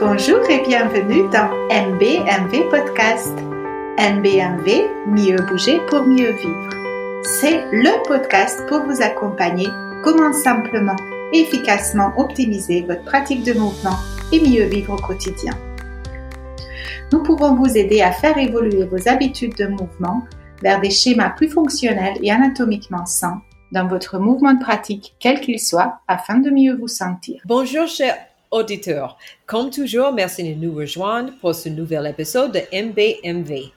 Bonjour et bienvenue dans MBMV Podcast. MBMV, mieux bouger pour mieux vivre. C'est le podcast pour vous accompagner comment simplement et efficacement optimiser votre pratique de mouvement et mieux vivre au quotidien. Nous pouvons vous aider à faire évoluer vos habitudes de mouvement vers des schémas plus fonctionnels et anatomiquement sains dans votre mouvement de pratique, quel qu'il soit, afin de mieux vous sentir. Bonjour, chers auditeurs. Comme toujours, merci de nous rejoindre pour ce nouvel épisode de MBMV.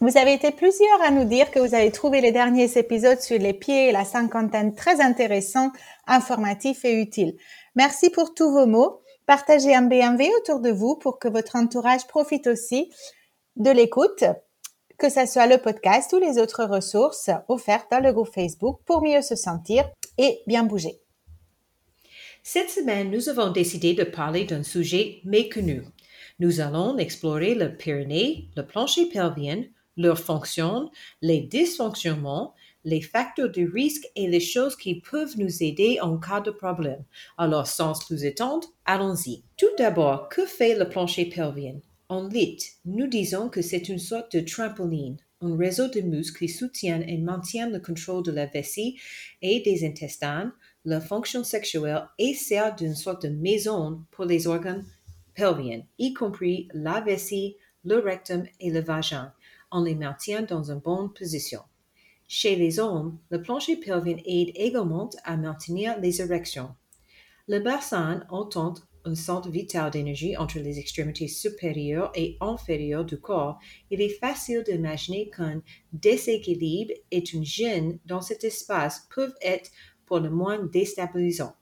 Vous avez été plusieurs à nous dire que vous avez trouvé les derniers épisodes sur les pieds et la cinquantaine très intéressants, informatifs et utiles. Merci pour tous vos mots. Partagez MBMV autour de vous pour que votre entourage profite aussi de l'écoute que ce soit le podcast ou les autres ressources offertes dans le groupe Facebook pour mieux se sentir et bien bouger. Cette semaine, nous avons décidé de parler d'un sujet méconnu. Nous allons explorer le Pyrénées, le plancher pelvien, leurs fonctions, les dysfonctionnements, les facteurs de risque et les choses qui peuvent nous aider en cas de problème. Alors, sans plus attendre, allons-y. Tout d'abord, que fait le plancher pelvien? En lit, nous disons que c'est une sorte de trampoline, un réseau de muscles qui soutiennent et maintiennent le contrôle de la vessie et des intestins, la fonction sexuelle et sert d'une sorte de maison pour les organes pelviens, y compris la vessie, le rectum et le vagin. On les maintient dans une bonne position. Chez les hommes, le plancher pelvien aide également à maintenir les érections. Le bassin entend un centre vital d'énergie entre les extrémités supérieures et inférieures du corps, il est facile d'imaginer qu'un déséquilibre et une gêne dans cet espace peuvent être pour le moins déstabilisants.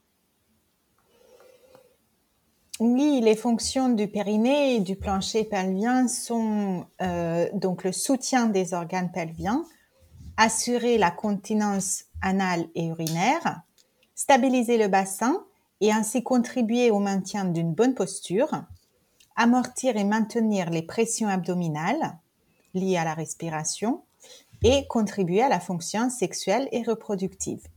Oui, les fonctions du périnée et du plancher pelvien sont euh, donc le soutien des organes pelviens, assurer la continence anale et urinaire, stabiliser le bassin et ainsi contribuer au maintien d'une bonne posture, amortir et maintenir les pressions abdominales liées à la respiration et contribuer à la fonction sexuelle et reproductive.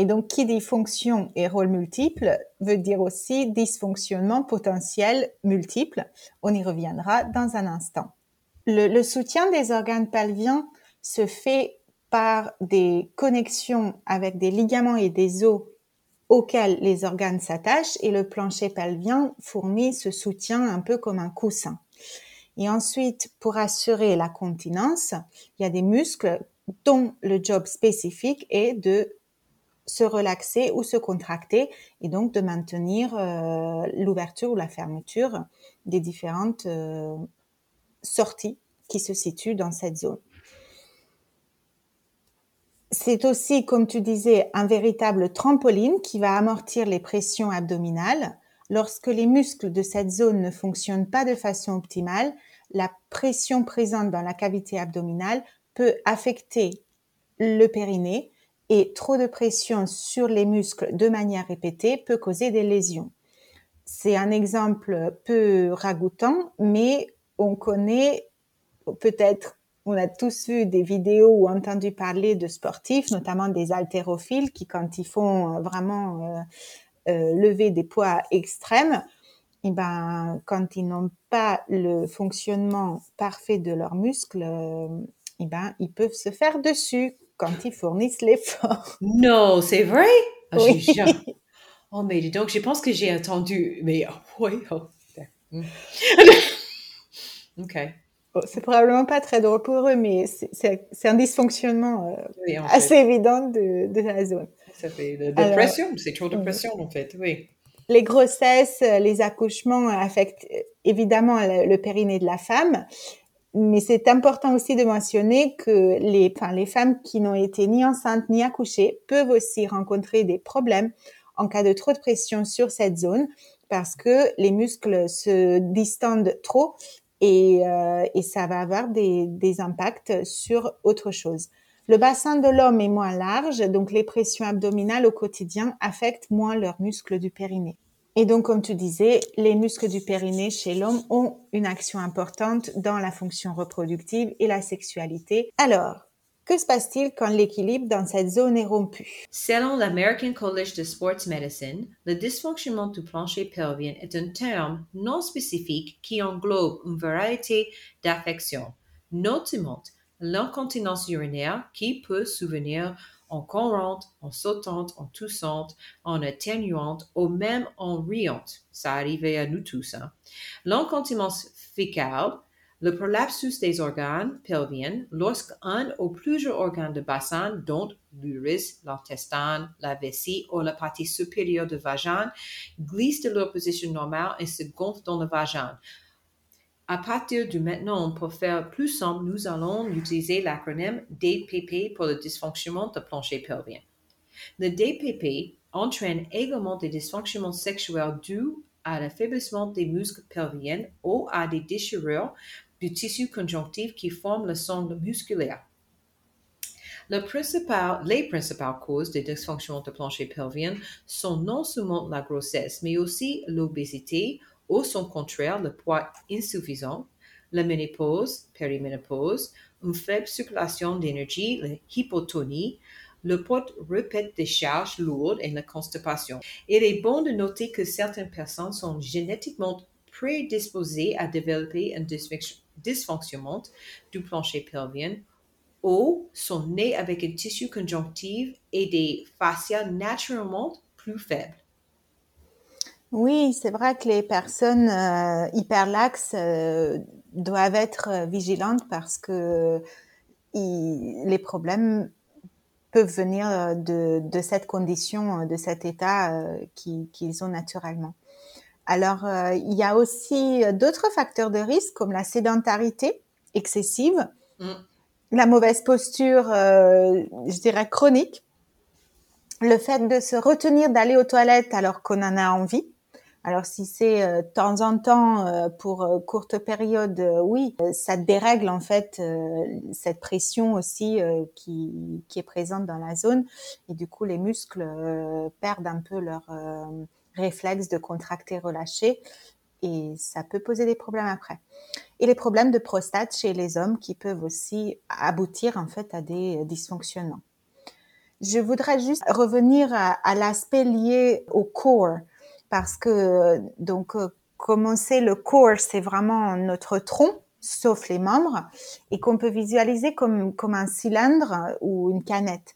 Et donc, qui dit fonction et rôle multiple veut dire aussi dysfonctionnement potentiel multiple. On y reviendra dans un instant. Le, le soutien des organes pelviens se fait par des connexions avec des ligaments et des os auquel les organes s'attachent et le plancher pelvien fournit ce soutien un peu comme un coussin. Et ensuite, pour assurer la continence, il y a des muscles dont le job spécifique est de se relaxer ou se contracter et donc de maintenir euh, l'ouverture ou la fermeture des différentes euh, sorties qui se situent dans cette zone c'est aussi, comme tu disais, un véritable trampoline qui va amortir les pressions abdominales. Lorsque les muscles de cette zone ne fonctionnent pas de façon optimale, la pression présente dans la cavité abdominale peut affecter le périnée et trop de pression sur les muscles de manière répétée peut causer des lésions. C'est un exemple peu ragoûtant, mais on connaît peut-être on a tous vu des vidéos ou entendu parler de sportifs, notamment des haltérophiles, qui quand ils font euh, vraiment euh, euh, lever des poids extrêmes, et eh ben quand ils n'ont pas le fonctionnement parfait de leurs muscles, et eh ben ils peuvent se faire dessus quand ils fournissent l'effort. Non, c'est vrai? Ah, oui. Oh mais donc je pense que j'ai entendu, mais oh, oui. Oh. ok c'est probablement pas très drôle pour eux, mais c'est un dysfonctionnement euh, assez évident de, de, la zone. Ça fait de, de pression, c'est trop de pression en fait, oui. Les grossesses, les accouchements affectent évidemment le, périnée de la femme, mais c'est important aussi de mentionner que les, femmes qui n'ont été ni enceintes ni accouchées peuvent aussi rencontrer des problèmes en cas de trop de pression sur cette zone parce que les muscles se distendent trop et, euh, ça va avoir des, impacts sur autre chose. Le bassin de l'homme est moins large, donc les pressions abdominales au quotidien affectent moins leurs muscles du périnée. Et donc, comme tu disais, les muscles du périnée chez l'homme ont une action importante dans la fonction reproductive et la sexualité. Alors, Que se passe-t-il quand l'équilibre dans cette zone est rompu? Selon l'American College of Sports Medicine, le dysfonctionnement du plancher pelvien est un terme non spécifique qui englobe une variété d'affections, notamment l'incontinence urinaire qui peut souvenir en courante, en sautante, en toussante, en atténuante ou même en riante. Ça arrivait à nous tous. Hein? L'incontinence fécale, le prolapsus des organes pelviens lorsqu'un ou plusieurs organes de bassin, dont l'urus, l'intestin, la vessie ou la partie supérieure du vagin, glissent de leur position normale et se gonflent dans le vagin. À partir de maintenant, pour faire plus simple, nous allons utiliser l'acronyme DPP pour le dysfonctionnement de plancher pelvien. Le DPP entraîne également des dysfonctionnements sexuels dus à l'affaiblissement des muscles pelviens ou à des déchirures du tissu conjonctif qui forme le sonde musculaire. les principales causes des dysfonctionnements de plancher pelvien sont non seulement la grossesse, mais aussi l'obésité ou son contraire, le poids insuffisant, la ménopause, périménopause, une faible circulation d'énergie, l'hypotonie, le poids répète des charges lourdes et la constipation. Il est bon de noter que certaines personnes sont génétiquement prédisposées à développer un dysfonctionnement du plancher pelvien ou sont nées avec un tissu conjonctif et des fascias naturellement plus faibles. Oui, c'est vrai que les personnes euh, hyperlaxes euh, doivent être vigilantes parce que les problèmes peuvent venir de, de, cette condition, de cet état euh, qu'ils ont naturellement. Alors, euh, il y a aussi d'autres facteurs de risque comme la sédentarité excessive, mm. la mauvaise posture, euh, je dirais chronique, le fait de se retenir d'aller aux toilettes alors qu'on en a envie. Alors si c'est euh, de temps en temps pour courte période, oui, ça dérègle en fait cette pression aussi qui, qui, est présente dans la zone et du coup les muscles perdent un peu leur réflexe de contracter, relâcher, et ça peut poser des problèmes après. Et les problèmes de prostate chez les hommes qui peuvent aussi aboutir en fait à des dysfonctionnements. Je voudrais juste revenir à, l'aspect lié au core parce que donc comme on sait le core c'est vraiment notre tronc sauf les membres et qu'on peut visualiser comme comme un cylindre ou une canette.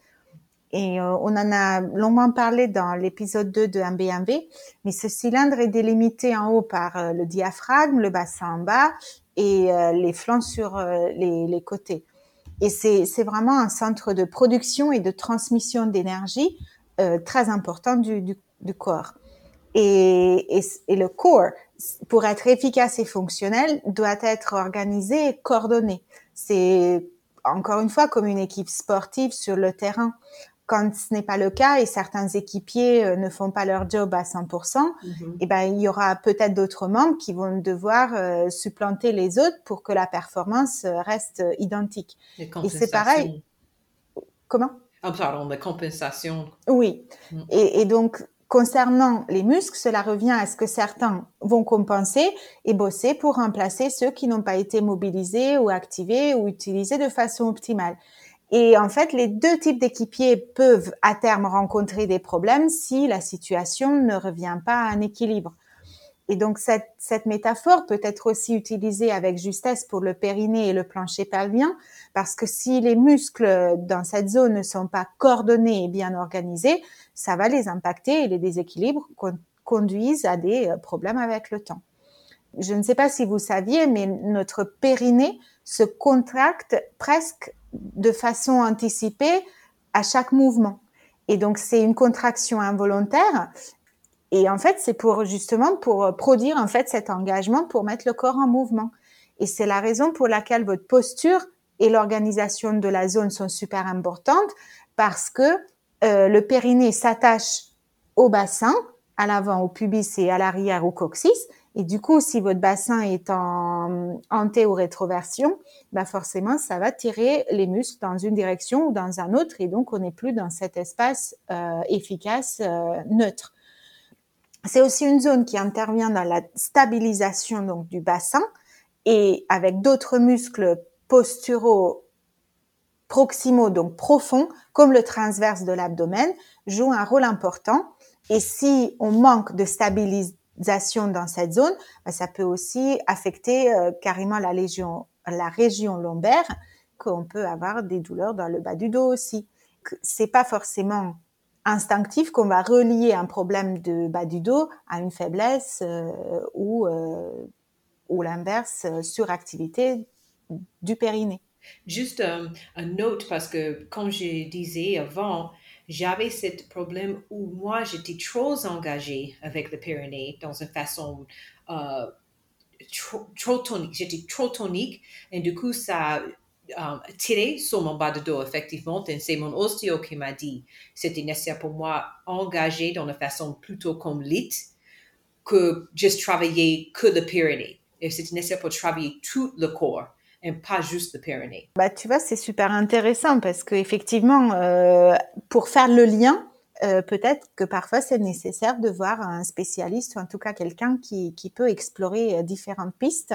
Et euh, on en a longuement parlé dans l'épisode 2 de MBMV, mais ce cylindre est délimité en haut par euh, le diaphragme, le bassin en bas et euh, les flancs sur les, les, côtés. Et c'est vraiment un centre de production et de transmission d'énergie très important du, du, du corps. Et, et, et, le corps, pour être efficace et fonctionnel, doit être organisé et coordonné. C'est encore une fois comme une équipe sportive sur le terrain quand ce n'est pas le cas et certains équipiers euh, ne font pas leur job à 100%, mhm. eh ben il y aura peut-être d'autres membres qui vont devoir euh, supplanter les autres pour que la performance euh, reste identique. Et c'est pareil. Comment? Ah pardon, la compensation. Oui. Mm. Et, et, donc concernant les muscles, cela revient à ce que certains vont compenser et bosser pour remplacer ceux qui n'ont pas été mobilisés ou activés ou utilisés de façon optimale. Et en fait, les deux types d'équipiers peuvent à terme rencontrer des problèmes si la situation ne revient pas à un équilibre. Et donc cette, métaphore peut être aussi utilisée avec justesse pour le périnée et le plancher pelvien, parce que si les muscles dans cette zone ne sont pas coordonnés et bien organisés, ça va les impacter et les déséquilibres conduisent à des euh, problèmes avec le temps. Je ne sais pas si vous saviez, mais notre périnée se contracte presque de façon anticipée à chaque mouvement. Et donc, c'est une contraction involontaire. Et en fait, c'est pour justement pour produire en fait cet engagement pour mettre le corps en mouvement. Et c'est la raison pour laquelle votre posture et l'organisation de la zone sont super importantes parce que euh, le périnée s'attache au bassin, à l'avant, au pubis et à l'arrière, au coccyx. Et du coup, si votre bassin est en anté ou rétroversion, bah forcément, ça va tirer les muscles dans une direction ou dans un autre, et donc on n'est plus dans cet espace euh, efficace euh, neutre. C'est aussi une zone qui intervient dans la stabilisation donc du bassin et avec d'autres muscles posturaux proximaux, donc profonds, comme le transverse de l'abdomen, jouent un rôle important. Et si on manque de stabilisation dans cette zone, ben, ça peut aussi affecter euh, carrément la, légion, la région lombaire, qu'on peut avoir des douleurs dans le bas du dos aussi. C'est pas forcément instinctif qu'on va relier un problème de bas du dos à une faiblesse euh, ou, euh, ou l'inverse, euh, suractivité du périnée. Juste un, un note parce que comme je disais avant, j'avais ce problème où moi j'étais trop engagée avec le périnée dans une façon trop, trop tonique. J'étais trop tonique et du coup ça um, tiré sur mon bas de dos, effectivement. C'est mon ostéo qui m'a dit c'était nécessaire pour moi engager dans une façon plutôt comme que juste travailler que le périnée. Et c'était nécessaire pour travailler tout le corps et pas juste le périnée. Bah, tu vois, c'est super intéressant parce qu'effectivement, euh, pour faire le lien, euh, peut-être que parfois c'est nécessaire de voir un spécialiste ou en tout cas quelqu'un qui, qui peut explorer euh, différentes pistes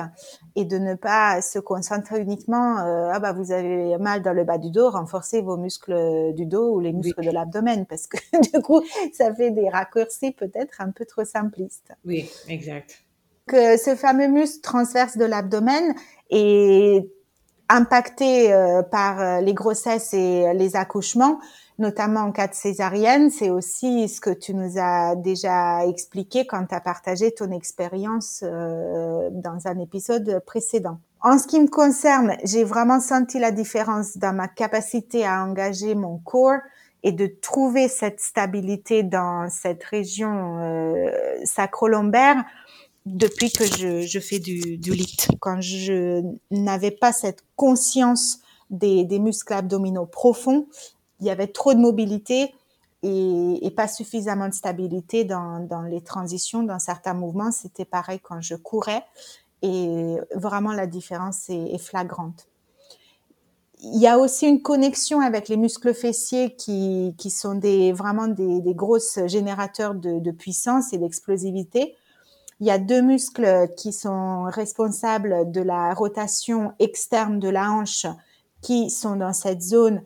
et de ne pas se concentrer uniquement euh, ah bah vous avez mal dans le bas du dos, renforcez vos muscles du dos ou les muscles de l'abdomen parce que du coup ça fait des raccourcis peut-être un peu trop simplistes. Oui, exact. Que ce fameux muscle transverse de l'abdomen est impacté par les grossesses et les accouchements notamment en cas de césarienne, c'est aussi ce que tu nous as déjà expliqué quand tu as partagé ton expérience euh, dans un épisode précédent. En ce qui me concerne, j'ai vraiment senti la différence dans ma capacité à engager mon corps et de trouver cette stabilité dans cette région euh, sacro-lombaire depuis que je, fais du, lit. Quand je n'avais pas cette conscience des, muscles abdominaux profonds, il y avait trop de mobilité et, pas suffisamment de stabilité dans, les transitions, dans certains mouvements. C'était pareil quand je courais et vraiment la différence est, flagrante. Il y a aussi une connexion avec les muscles fessiers qui, sont vraiment des, des grosses générateurs de puissance et d'explosivité. Il y a deux muscles qui sont responsables de la rotation externe de la hanche qui sont dans cette zone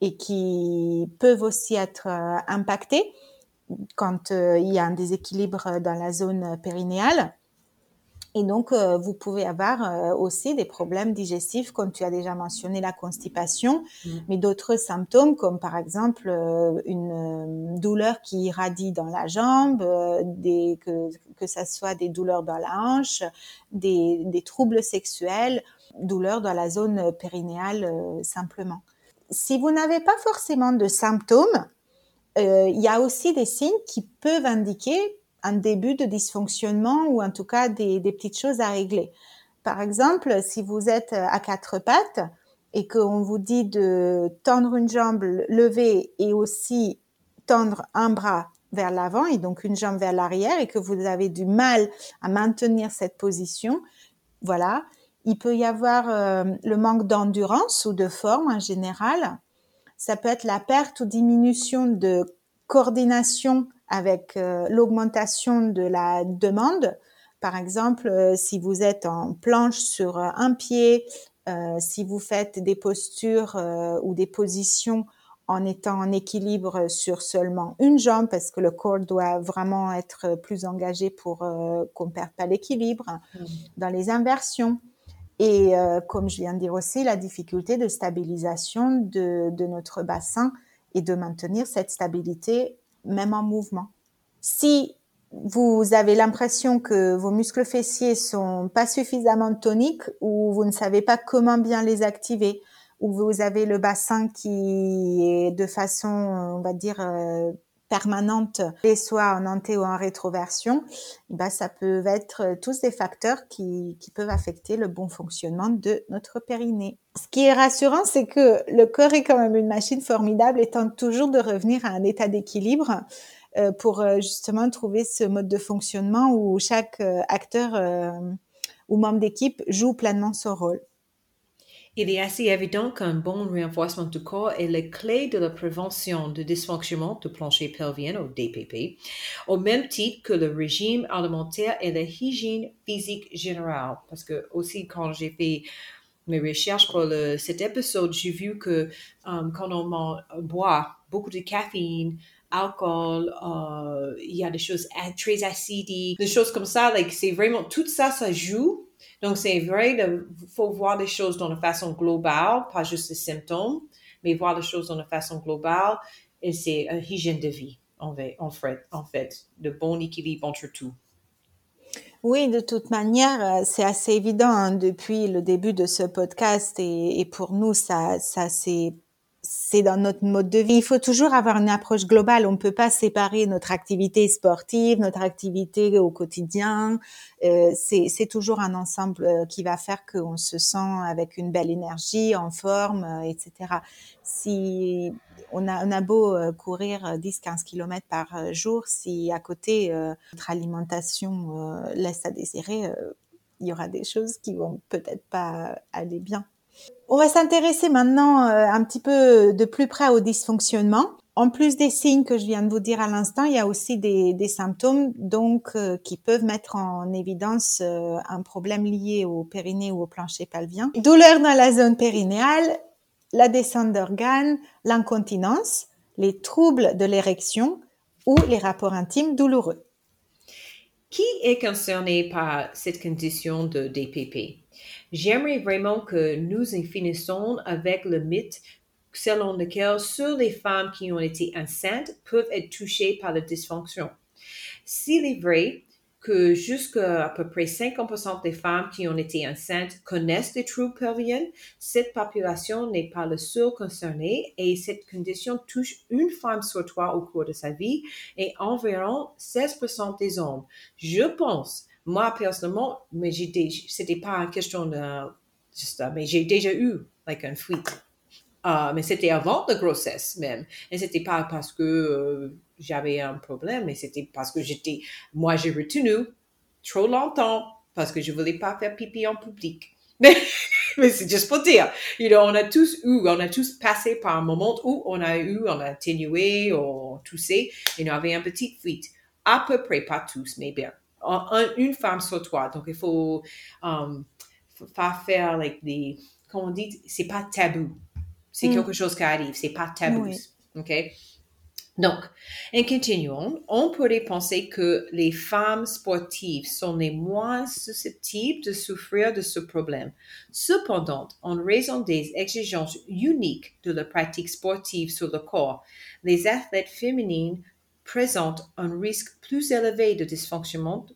et qui peuvent aussi être euh, impactés quand euh, il y a un déséquilibre dans la zone périnéale. Et donc, euh, vous pouvez avoir aussi des problèmes digestifs, comme tu as déjà mentionné la constipation, mmh. mais d'autres symptômes, comme par exemple une douleur qui irradie dans la jambe, des, que, que ça soit des douleurs dans la hanche, des, des troubles sexuels, douleurs dans la zone périnéale simplement si vous n'avez pas forcément de symptômes, euh, il y a aussi des signes qui peuvent indiquer un début de dysfonctionnement ou en tout cas des, petites choses à régler. Par exemple, si vous êtes à quatre pattes et qu'on vous dit de tendre une jambe levée et aussi tendre un bras vers l'avant et donc une jambe vers l'arrière et que vous avez du mal à maintenir cette position, voilà, il peut y avoir euh, le manque d'endurance ou de forme en général. Ça peut être la perte ou diminution de coordination avec euh, l'augmentation de la demande. Par exemple, euh, si vous êtes en planche sur un pied, si vous faites des postures ou des positions en étant en équilibre sur seulement une jambe, parce que le corps doit vraiment être plus engagé pour qu'on perde pas l'équilibre. Mmh. Dans les inversions, et euh, comme je viens de dire aussi, la difficulté de stabilisation de, de, notre bassin et de maintenir cette stabilité même en mouvement. Si vous avez l'impression que vos muscles fessiers sont pas suffisamment toniques ou vous ne savez pas comment bien les activer, ou vous avez le bassin qui est de façon, on va dire, euh, permanente, et soit en anté ou en rétroversion, bah, ça peut être euh, tous des facteurs qui, qui peuvent affecter le bon fonctionnement de notre périnée. Ce qui est rassurant, c'est que le corps est quand même une machine formidable et tente toujours de revenir à un état d'équilibre euh, pour euh, justement trouver ce mode de fonctionnement où chaque acteur ou membre d'équipe joue pleinement son rôle. Il est assez évident qu'un bon renforcement du corps est la clé de la prévention du dysfonctionnement du plancher pelvien ou DPP, au même titre que le régime alimentaire et la hygiène physique générale. Parce que aussi quand j'ai fait mes recherches pour le, cet épisode, j'ai vu que um, quand on boit beaucoup de caféine, alcool, euh, il y a des choses très acides, des choses comme ça, like, c'est vraiment, tout ça, ça joue. Donc, c'est vrai, il faut voir les choses la façon globale, pas juste les symptômes, mais voir les choses la façon globale, et c'est une hygiène de vie, en fait, en fait, de bon équilibre entre tout. Oui, de toute manière, euh, c'est assez évident hein, depuis le début de ce podcast et, et pour nous, ça, ça c'est c'est dans notre mode de vie. Il faut toujours avoir une approche globale. On ne peut pas séparer notre activité sportive, notre activité au quotidien. Euh, c'est toujours un ensemble euh, qui va faire qu'on se sent avec une belle énergie, en forme, euh, etc. Si on a, beau courir 10-15 km par jour, si à côté notre alimentation laisse à désirer, il y aura des choses qui vont peut-être pas aller bien. On va s'intéresser maintenant euh, un petit peu de plus près au dysfonctionnement. En plus des signes que je viens de vous dire à l'instant, il y a aussi des, symptômes donc euh, qui peuvent mettre en évidence euh, un problème lié au périnée ou au plancher pelvien. Douleur dans la zone périnéale, la descente d'organes, l'incontinence, les troubles de l'érection ou les rapports intimes douloureux. Qui est concerné par cette condition de DPP? J'aimerais vraiment que nous en finissions avec le mythe selon lequel seules les femmes qui ont été enceintes peuvent être touchées par la dysfonction. S'il est vrai que jusqu'à peu près 50% des femmes qui ont été enceintes connaissent des troubles pelviens, cette population n'est pas la seule concernée et cette condition touche une femme sur trois au cours de sa vie et environ 16% des hommes. Je pense moi, personnellement, mais j'ai c'était pas une question de, juste, mais j'ai déjà eu, like, un fuite. Uh, mais c'était avant la grossesse même. Et c'était pas parce que euh, j'avais un problème, mais c'était parce que j'étais, moi, j'ai retenu trop longtemps parce que je voulais pas faire pipi en public. mais c'est juste pour dire, you know, on a tous eu, on a tous passé par un moment où on a eu, on a atténué, on toussé, et on avait un petit fuite. À peu près, pas tous, mais bien une femme sur toi. Donc, il faut, um, pas faire, like, des, comme on dit, c'est pas tabou. C'est mm. quelque chose qui arrive, c'est pas tabou. OK? Donc, en continuant, on pourrait penser que les femmes sportives sont les moins susceptibles de souffrir de ce problème. Cependant, en raison des exigences uniques de la pratique sportive sur le corps, les athlètes féminines présentent un risque plus élevé de dysfonctionnement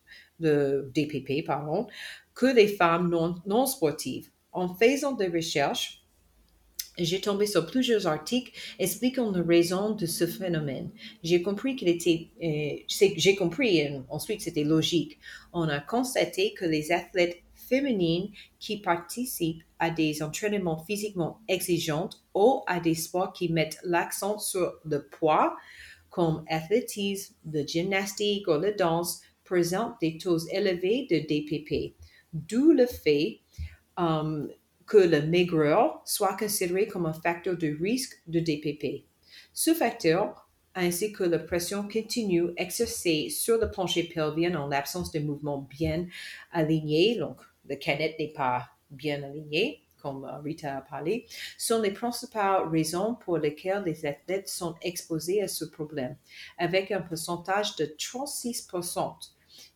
de DPP pardon, que les femmes non, sportives. En faisant des recherches, j'ai tombé sur plusieurs articles expliquant les raisons de ce phénomène. J'ai compris qu'il était, euh, j'ai compris, et ensuite c'était logique. On a constaté que les athlètes féminines qui participent à des entraînements physiquement exigeants ou à des sports qui mettent l'accent sur le poids, comme l'athlétisme, la gymnastique ou la danse, présentent des taux élevés de DPP, d'où le fait um, que la maigreur soit considéré comme un facteur de risque de DPP. Ce facteur, ainsi que la pression continue exercée sur le plancher pelvien en l'absence de mouvements bien alignés, donc le canette n'est pas bien aligné, comme euh, Rita a parlé, sont les principales raisons pour lesquelles les athlètes sont exposés à ce problème, avec un pourcentage de 36%,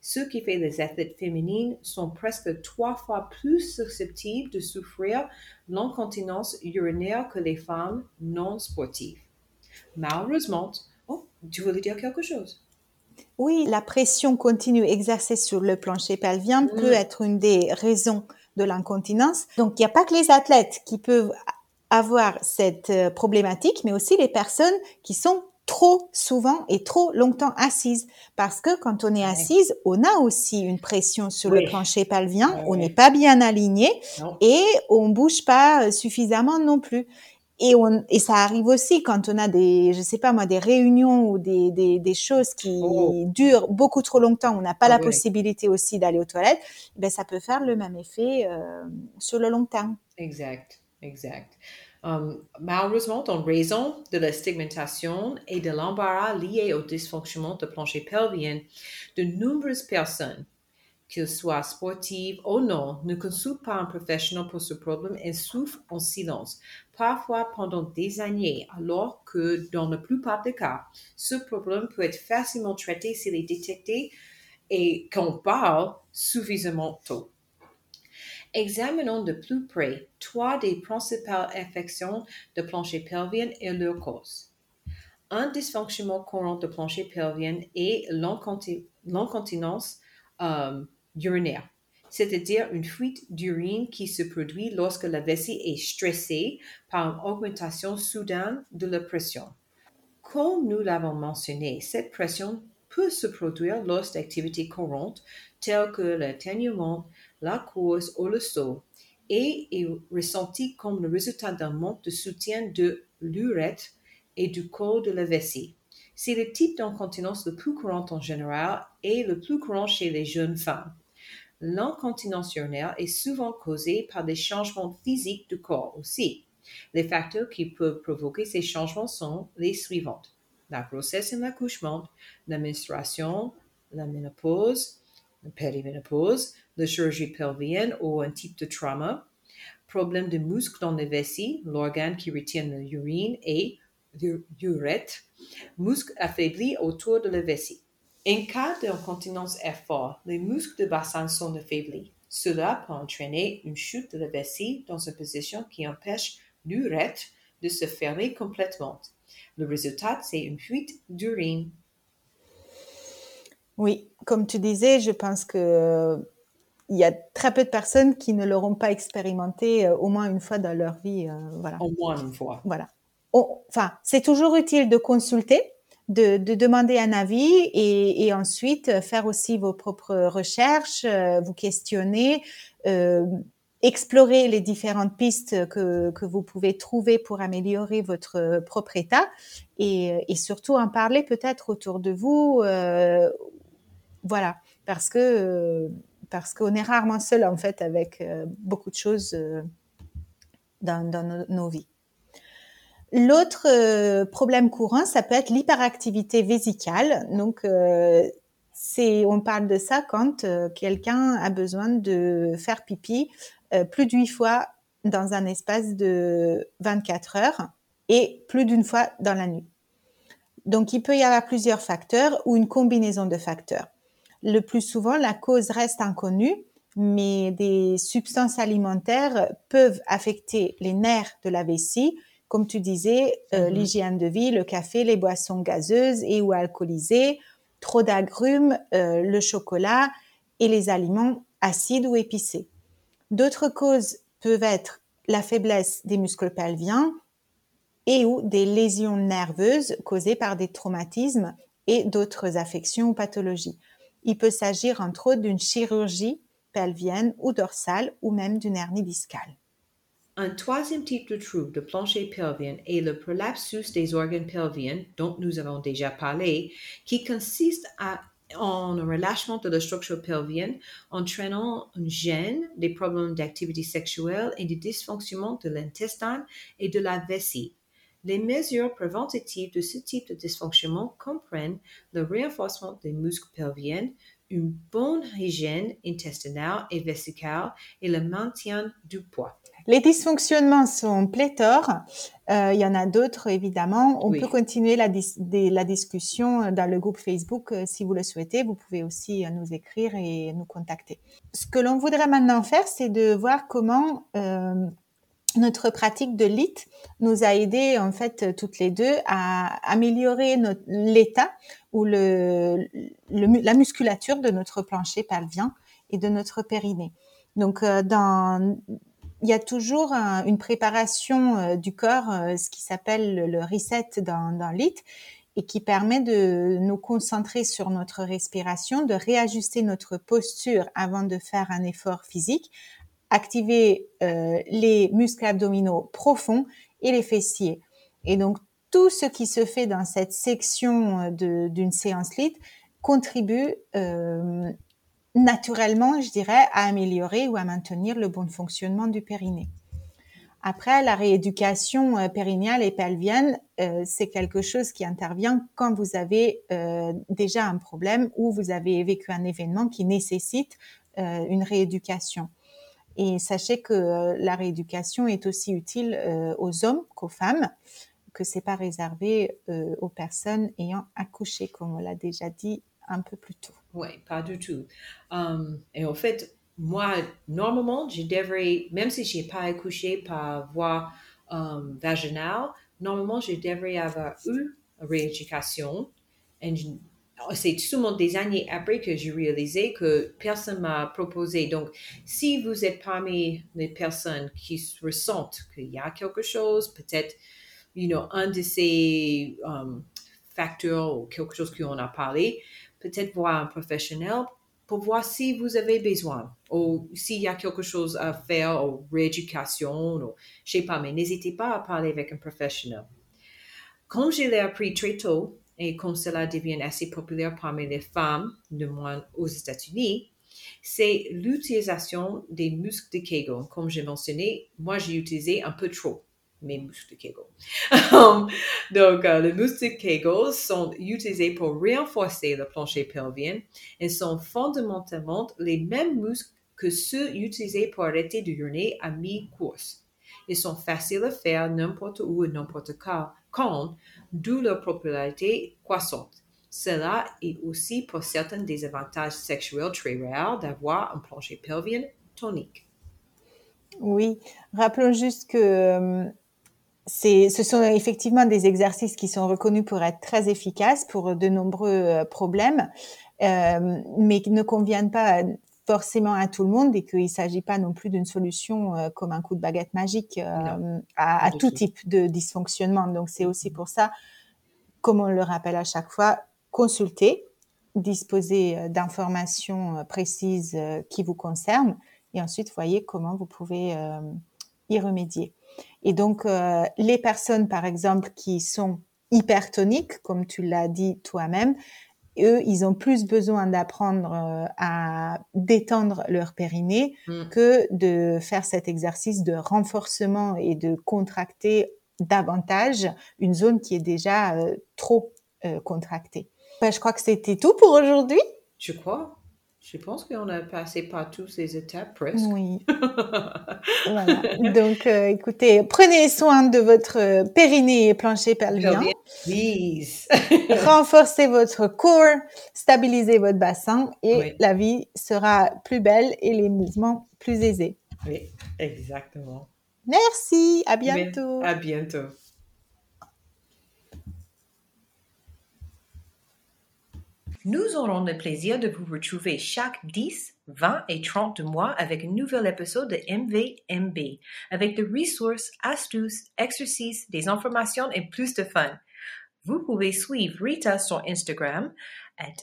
ce qui fait les athlètes féminines sont presque trois fois plus susceptibles de souffrir l'incontinence urinaire que les femmes non sportives. Malheureusement, oh, tu voulais dire quelque chose? Oui, la pression continue exercée sur le plancher pelvien peut être une des raisons de l'incontinence. Donc, il n'y a pas que les athlètes qui peuvent avoir cette euh, problématique, mais aussi les personnes qui sont trop souvent et trop longtemps assises. Parce que quand on est assise, on a aussi une pression sur le plancher pelvien, on n'est pas bien aligné et on bouge pas euh, suffisamment non plus. Et, on, et ça arrive aussi quand on a des, je sais pas moi, des réunions ou des, des, des choses qui oh. durent beaucoup trop longtemps, on n'a pas ah la possibilité aussi d'aller aux toilettes, ben ça peut faire le même effet euh, sur le long terme. Exact, exact. Um, malheureusement, en raison de la stigmatisation et de l'embarras lié au dysfonctionnement de plancher pelvien, de nombreuses personnes qu'il soit sportif ou non, ne consulte pas un professionnel pour ce problème et souffre en silence, parfois pendant des années, alors que dans la plupart des cas, ce problème peut être facilement traité s'il est détecté et qu'on parle suffisamment tôt. Examinons de plus près trois des principales infections de plancher pelvien et leurs causes. Un dysfonctionnement courant de plancher pelvien est l'incontinence euh, urinaire, c'est-à-dire une fuite d'urine qui se produit lorsque la vessie est stressée par une augmentation soudaine de la pression. Comme nous l'avons mentionné, cette pression peut se produire lors d'activités courantes telles que l'atténuement, la course ou le saut et est ressentie comme le résultat d'un manque de soutien de l'urètre et du col de la vessie. C'est le type d'incontinence le plus courant en général et le plus courant chez les jeunes femmes. L'incontinence urinaire est souvent causée par des changements physiques du corps aussi. Les facteurs qui peuvent provoquer ces changements sont les suivants. La grossesse et l'accouchement, la menstruation, la ménopause, la périménopause, la chirurgie pelvienne ou un type de trauma, problème de muscles dans les vessies, l'organe qui retient l'urine et l'urètre, muscles affaiblis autour de la vessie. En cas d'incontinence fort, les muscles du bassin sont affaiblis. Cela peut entraîner une chute de la vessie dans une position qui empêche l'urètre de se fermer complètement. Le résultat, c'est une fuite d'urine. Oui, comme tu disais, je pense que euh, il y a très peu de personnes qui ne l'auront pas expérimenté euh, au moins une fois dans leur vie. Euh, voilà. Au moins une fois. Voilà. enfin, c'est toujours utile de consulter, de, demander un avis et, ensuite faire aussi vos propres recherches, vous questionner, explorer les différentes pistes que, que, vous pouvez trouver pour améliorer votre propre état et, et surtout en parler peut-être autour de vous. Euh, voilà, parce que euh, parce qu'on est rarement seul en fait avec euh, beaucoup de choses euh, dans, nos, vies. L'autre problème courant, ça peut être l'hyperactivité vésicale. Donc on parle de ça quand quelqu'un a besoin de faire pipi euh, plus de huit fois dans un espace de 24 heures et plus d'une fois dans la nuit. Donc, il peut y avoir plusieurs facteurs ou une combinaison de facteurs. Le plus souvent, la cause reste inconnue, mais des substances alimentaires peuvent affecter les nerfs de la vessie, comme tu disais, euh, mm-hmm. l'hygiène de vie, le café, les boissons gazeuses et ou alcoolisées, trop d'agrumes, euh, le chocolat et les aliments acides ou épicés. D'autres causes peuvent être la faiblesse des muscles pelviens et ou des lésions nerveuses causées par des traumatismes et d'autres affections ou pathologies. Il peut s'agir entre autres d'une chirurgie pelvienne ou dorsale ou même d'une hernie discale. Un troisième type de trouble de plancher pelvien est le prolapsus des organes pelviens dont nous avons déjà parlé, qui consiste en relâchement de la structure pelvienne, entraînant un gêne, des problèmes d'activité sexuelle et des dysfonctionnements de l'intestin et de la vessie. Les mesures préventatives de ce type de dysfonctionnement comprennent le renforcement des muscles pelviens, une bonne hygiène intestinale et vesicale et le maintien du poids. Les dysfonctionnements sont pléthores. Euh, il y en a d'autres, évidemment. On peut continuer la, la, discussion dans le groupe Facebook euh, si vous le souhaitez. Vous pouvez aussi euh, nous écrire et nous contacter. Ce que l'on voudrait maintenant faire, c'est de voir comment euh, notre pratique de LIT nous a aidé en fait toutes les deux à améliorer l'état ou la musculature de notre plancher pelvien et de notre périnée. Donc, euh, il y a toujours une préparation euh, du corps, euh, ce qui s'appelle le reset dans, dans l'IT, et qui permet de nous concentrer sur notre respiration, de réajuster notre posture avant de faire un effort physique, activer euh, les muscles abdominaux profonds et les fessiers. Et donc tout ce qui se fait dans cette section d'une séance LIT contribue euh, naturellement, je dirais, à améliorer ou à maintenir le bon fonctionnement du périnée. Après, la rééducation euh, périnéale et pelvienne, euh, c'est quelque chose qui intervient quand vous avez euh, déjà un problème ou vous avez vécu un événement qui nécessite une rééducation. Et sachez que la rééducation est aussi utile aux hommes qu'aux femmes, que c'est pas réservé aux personnes ayant accouché, comme on l'a déjà dit un peu plus tôt. Oui, pas du tout. Um, et en fait, moi, normalement, je devrais, même si je n'ai pas accouché par voie um, vaginale, normalement, je devrais avoir eu une rééducation. C'est seulement des années après que j'ai réalisé que personne m'a proposé. Donc, si vous êtes parmi les personnes qui ressentent qu'il y a quelque chose, peut-être, you know, un de ces um, facteurs ou quelque chose qu'on a parlé, peut-être voir un professionnel pour voir si vous avez besoin ou s'il y a quelque chose à faire ou rééducation ou je sais pas, mais n'hésitez pas à parler avec un professionnel. Comme je l'ai appris très tôt et comme cela devient assez populaire parmi les femmes, de moins aux États-Unis, c'est l'utilisation des muscles de Kegel. Comme j'ai mentionné, moi j'ai utilisé un peu trop mes muscles de Kegel. Donc, euh, les muscles de Kegel sont utilisés pour renforcer le plancher pelvien et sont fondamentalement les mêmes muscles que ceux utilisés pour arrêter de uriner à mi-course. Ils sont faciles à faire n'importe où et n'importe quand, d'où leur popularité croissante. Cela est aussi pour certains des avantages sexuels très rares d'avoir un plancher pelvien tonique. Oui, rappelons juste que euh, ce sont effectivement des exercices qui sont reconnus pour être très efficaces pour de nombreux euh, problèmes, euh, mais qui ne conviennent pas forcément à tout le monde et qu'il ne s'agit pas non plus d'une solution euh, comme un coup de baguette magique euh, à, à tout type de dysfonctionnement. Donc c'est aussi pour ça, comme on le rappelle à chaque fois, consulter, disposer d'informations précises qui vous concernent et ensuite voyez comment vous pouvez y remédier. Et donc, euh, les personnes, par exemple, qui sont hypertoniques, comme tu l'as dit toi-même, eux, ils ont plus besoin d'apprendre euh, à détendre leur périnée mm. que de faire cet exercice de renforcement et de contracter davantage une zone qui est déjà euh, trop contractée. Ben, je crois que c'était tout pour aujourd'hui. Je crois. Je pense qu'on a passé par toutes ces étapes presque. Oui. voilà. Donc, euh, écoutez, prenez soin de votre périnée et plancher pelvien. Please. Renforcez votre corps, stabilisez votre bassin et la vie sera plus belle et les mouvements plus aisés. Oui, exactement. Merci. À bientôt. à bientôt. Nous aurons le plaisir de vous retrouver chaque 10, 20 et 30 mois avec un nouvel épisode de MVMB, avec des ressources, astuces, exercices, des informations et plus de fun. Vous pouvez suivre Rita sur Instagram at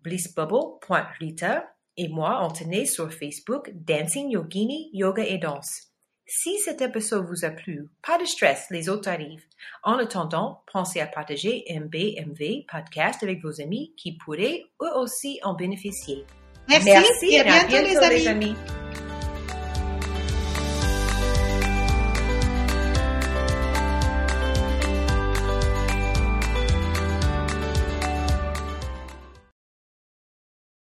blissbubble.rita et moi, Anthony, sur Facebook Dancing Yogini Yoga et Danse. Si cet épisode vous a plu, pas de stress, les autres arrivent. En attendant, pensez à partager MBMV podcast avec vos amis qui pourraient eux aussi en bénéficier. Merci, et à bientôt, les amis.